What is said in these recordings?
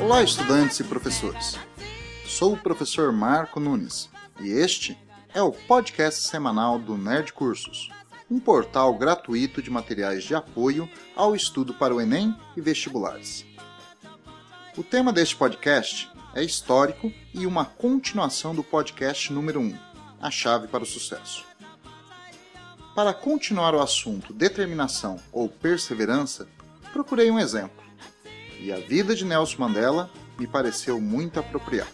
Olá, estudantes e professores. Sou o professor Marco Nunes e este é o podcast semanal do Nerd Cursos, um portal gratuito de materiais de apoio ao estudo para o Enem e vestibulares. O tema deste podcast é histórico e uma continuação do podcast número 1, A Chave para o Sucesso. Para continuar o assunto determinação ou perseverança, procurei um exemplo, e a vida de Nelson Mandela me pareceu muito apropriada.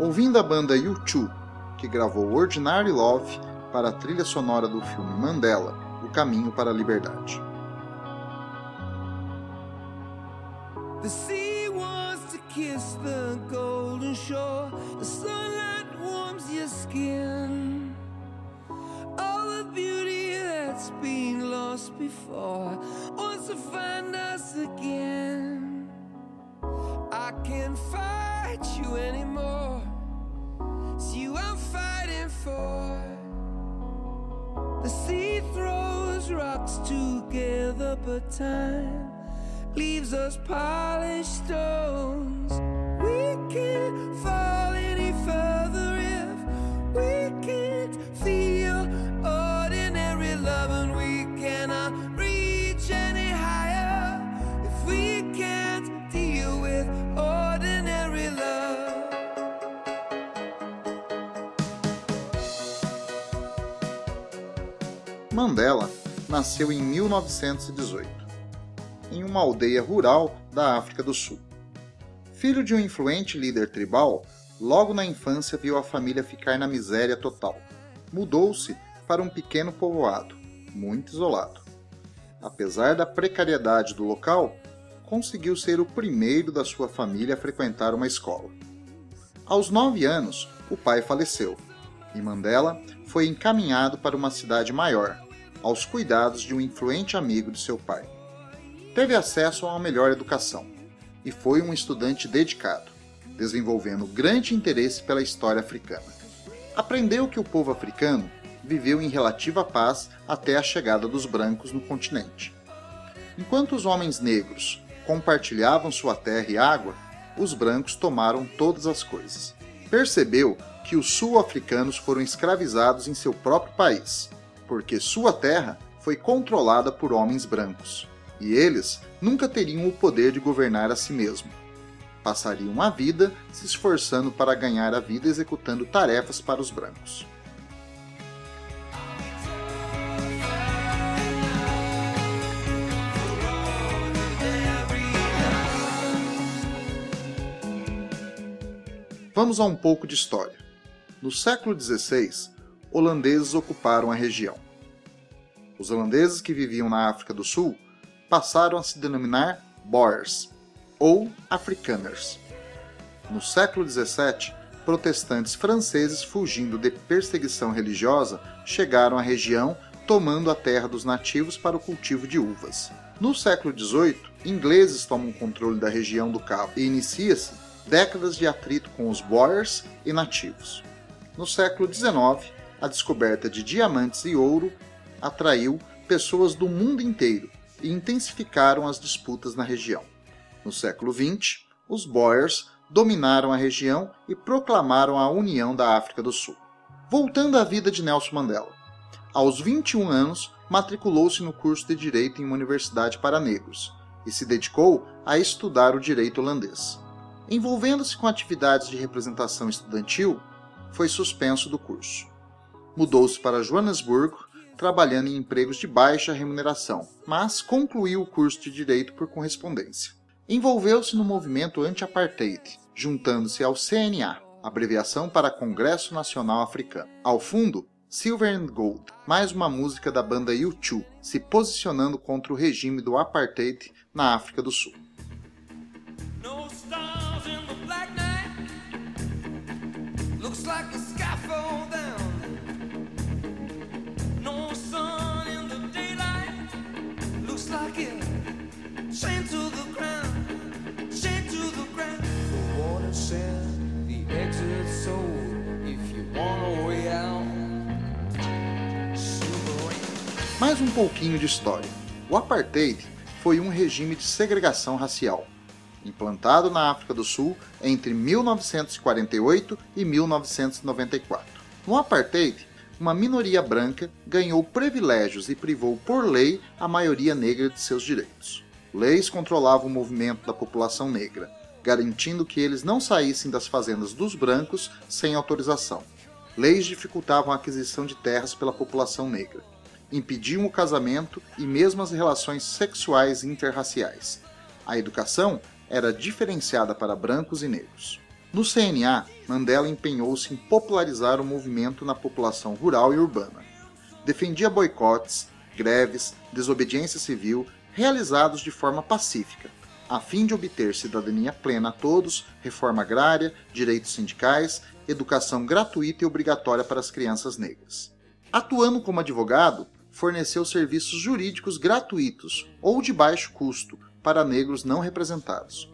Ouvindo a banda U2, que gravou Ordinary Love para a trilha sonora do filme Mandela, O Caminho para a Liberdade. The sea wants to kiss the golden shore. The sunlight warms your skin. All the beauty that's been lost before wants to find us again. Rocks together, but time leaves us polished stones. We can't fall any further if we can't feel ordinary love, and we cannot reach any higher if we can't deal with ordinary love. Mandela nasceu em 1918, em uma aldeia rural da África do Sul. Filho de um influente líder tribal, logo na infância viu a família ficar na miséria total. Mudou-se para um pequeno povoado, muito isolado. Apesar da precariedade do local, conseguiu ser o primeiro da sua família a frequentar uma escola. Aos nove anos, o pai faleceu e Mandela foi encaminhado para uma cidade maior, aos cuidados de um influente amigo de seu pai. Teve acesso a uma melhor educação e foi um estudante dedicado, desenvolvendo grande interesse pela história africana. Aprendeu que o povo africano viveu em relativa paz até a chegada dos brancos no continente. Enquanto os homens negros compartilhavam sua terra e água, os brancos tomaram todas as coisas. Percebeu que os sul-africanos foram escravizados em seu próprio país porque sua terra foi controlada por homens brancos, e eles nunca teriam o poder de governar a si mesmo. Passariam a vida se esforçando para ganhar a vida executando tarefas para os brancos. Vamos a um pouco de história. No século XVI, holandeses ocuparam a região. Os holandeses que viviam na África do Sul passaram a se denominar Boers ou Afrikaners. No século XVII, protestantes franceses fugindo de perseguição religiosa chegaram à região tomando a terra dos nativos para o cultivo de uvas. No século XVIII, ingleses tomam controle da região do Cabo e inicia-se décadas de atrito com os Boers e nativos. No século XIX, a descoberta de diamantes e ouro atraiu pessoas do mundo inteiro e intensificaram as disputas na região. No século XX, os Boers dominaram a região e proclamaram a união da África do Sul. Voltando à vida de Nelson Mandela. Aos 21 anos, matriculou-se no curso de Direito em uma universidade para negros e se dedicou a estudar o direito holandês. Envolvendo-se com atividades de representação estudantil, foi suspenso do curso mudou-se para Joanesburgo, trabalhando em empregos de baixa remuneração, mas concluiu o curso de direito por correspondência. Envolveu-se no movimento anti-apartheid, juntando-se ao CNA, abreviação para Congresso Nacional Africano. Ao fundo, Silver and Gold, mais uma música da banda U2, se posicionando contra o regime do apartheid na África do Sul. Mais um pouquinho de história. O apartheid foi um regime de segregação racial, implantado na África do Sul entre 1948 e 1994. No apartheid, uma minoria branca ganhou privilégios e privou por lei a maioria negra de seus direitos. Leis controlavam o movimento da população negra, garantindo que eles não saíssem das fazendas dos brancos sem autorização. Leis dificultavam a aquisição de terras pela população negra impediam o casamento e mesmo as relações sexuais interraciais. A educação era diferenciada para brancos e negros. No CNA, Mandela empenhou-se em popularizar o movimento na população rural e urbana. Defendia boicotes, greves, desobediência civil realizados de forma pacífica, a fim de obter cidadania plena a todos, reforma agrária, direitos sindicais, educação gratuita e obrigatória para as crianças negras. Atuando como advogado, forneceu serviços jurídicos gratuitos ou de baixo custo para negros não representados.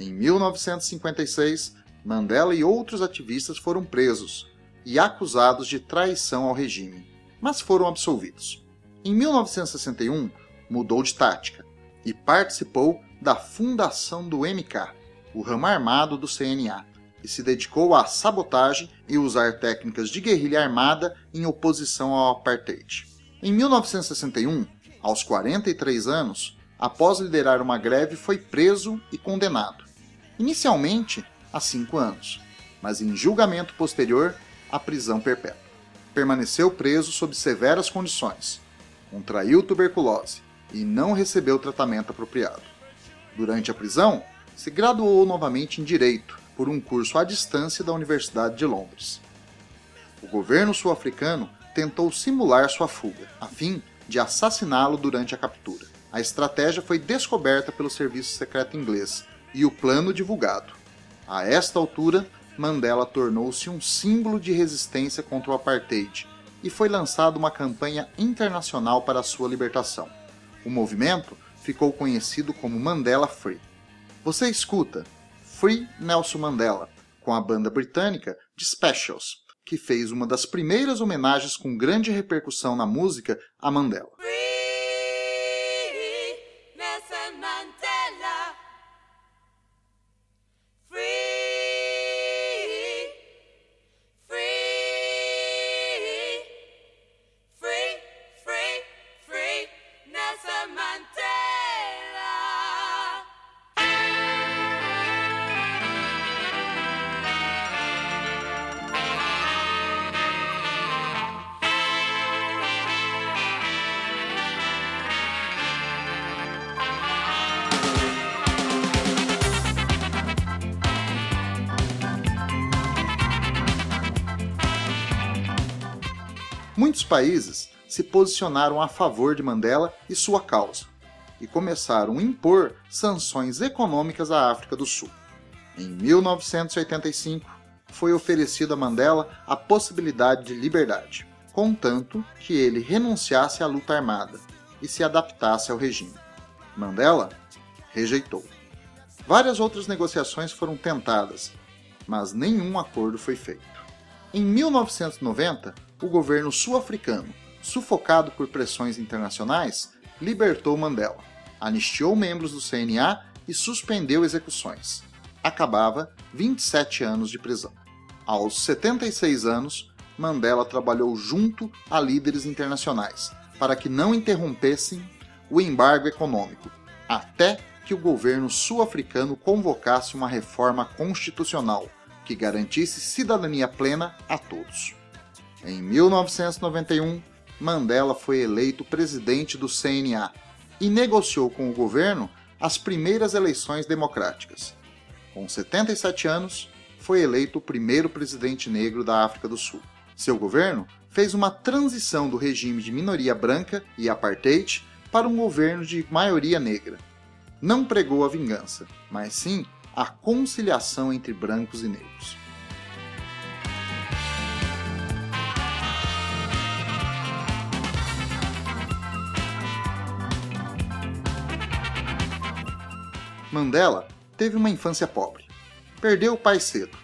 Em 1956, Mandela e outros ativistas foram presos e acusados de traição ao regime, mas foram absolvidos. Em 1961, mudou de tática e participou da fundação do MK, o ramo armado do CNA, e se dedicou à sabotagem e usar técnicas de guerrilha armada em oposição ao apartheid. Em 1961, aos 43 anos, após liderar uma greve, foi preso e condenado. Inicialmente, a cinco anos, mas em julgamento posterior, a prisão perpétua. Permaneceu preso sob severas condições, contraiu tuberculose e não recebeu tratamento apropriado. Durante a prisão, se graduou novamente em Direito por um curso à distância da Universidade de Londres. O governo sul-africano tentou simular sua fuga, a fim de assassiná-lo durante a captura. A estratégia foi descoberta pelo serviço secreto inglês e o plano divulgado. A esta altura, Mandela tornou-se um símbolo de resistência contra o apartheid e foi lançada uma campanha internacional para sua libertação. O movimento ficou conhecido como Mandela Free. Você escuta Free Nelson Mandela com a banda britânica The Specials, que fez uma das primeiras homenagens com grande repercussão na música a Mandela. Muitos países se posicionaram a favor de Mandela e sua causa, e começaram a impor sanções econômicas à África do Sul. Em 1985, foi oferecida a Mandela a possibilidade de liberdade, contanto que ele renunciasse à luta armada e se adaptasse ao regime. Mandela rejeitou. Várias outras negociações foram tentadas, mas nenhum acordo foi feito. Em 1990, o governo sul-africano, sufocado por pressões internacionais, libertou Mandela, anistiou membros do CNA e suspendeu execuções. Acabava 27 anos de prisão. Aos 76 anos, Mandela trabalhou junto a líderes internacionais para que não interrompessem o embargo econômico, até que o governo sul-africano convocasse uma reforma constitucional que garantisse cidadania plena a todos. Em 1991, Mandela foi eleito presidente do CNA e negociou com o governo as primeiras eleições democráticas. Com 77 anos, foi eleito o primeiro presidente negro da África do Sul. Seu governo fez uma transição do regime de minoria branca e apartheid para um governo de maioria negra. Não pregou a vingança, mas sim a conciliação entre brancos e negros. Mandela teve uma infância pobre. Perdeu o pai cedo.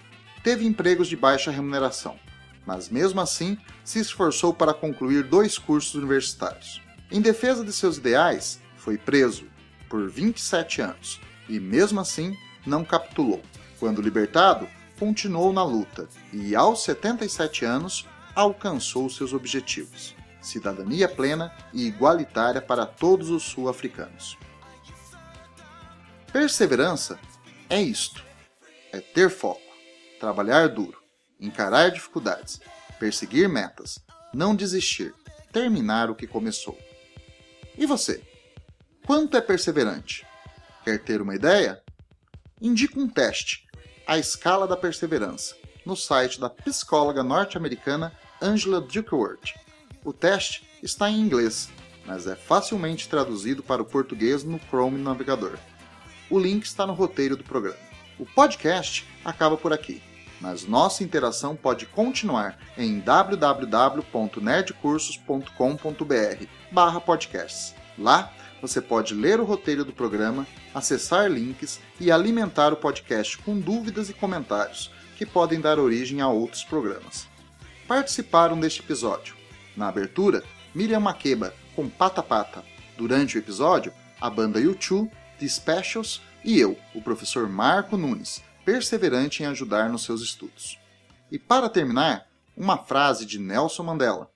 Teve empregos de baixa remuneração, mas mesmo assim se esforçou para concluir dois cursos universitários. Em defesa de seus ideais, foi preso por 27 anos e, mesmo assim, não capitulou. Quando libertado, continuou na luta e, aos 77 anos, alcançou seus objetivos: cidadania plena e igualitária para todos os sul-africanos. Perseverança é isto: é ter foco, trabalhar duro, encarar dificuldades, perseguir metas, não desistir, terminar o que começou. E você? Quanto é perseverante? Quer ter uma ideia? Indica um teste, a escala da perseverança, no site da psicóloga norte-americana Angela Duckworth. O teste está em inglês, mas é facilmente traduzido para o português no Chrome navegador. O link está no roteiro do programa. O podcast acaba por aqui, mas nossa interação pode continuar em www.nerdcursos.com.br/podcasts. Lá você pode ler o roteiro do programa, acessar links e alimentar o podcast com dúvidas e comentários que podem dar origem a outros programas. Participaram deste episódio. Na abertura, Miriam Makeba com Pata Pata. Durante o episódio, a banda U2, The Specials e eu, o professor Marco Nunes, perseverante em ajudar nos seus estudos. E para terminar, uma frase de Nelson Mandela: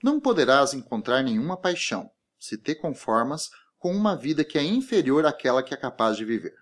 Não poderás encontrar nenhuma paixão se te conformas com uma vida que é inferior àquela que é capaz de viver.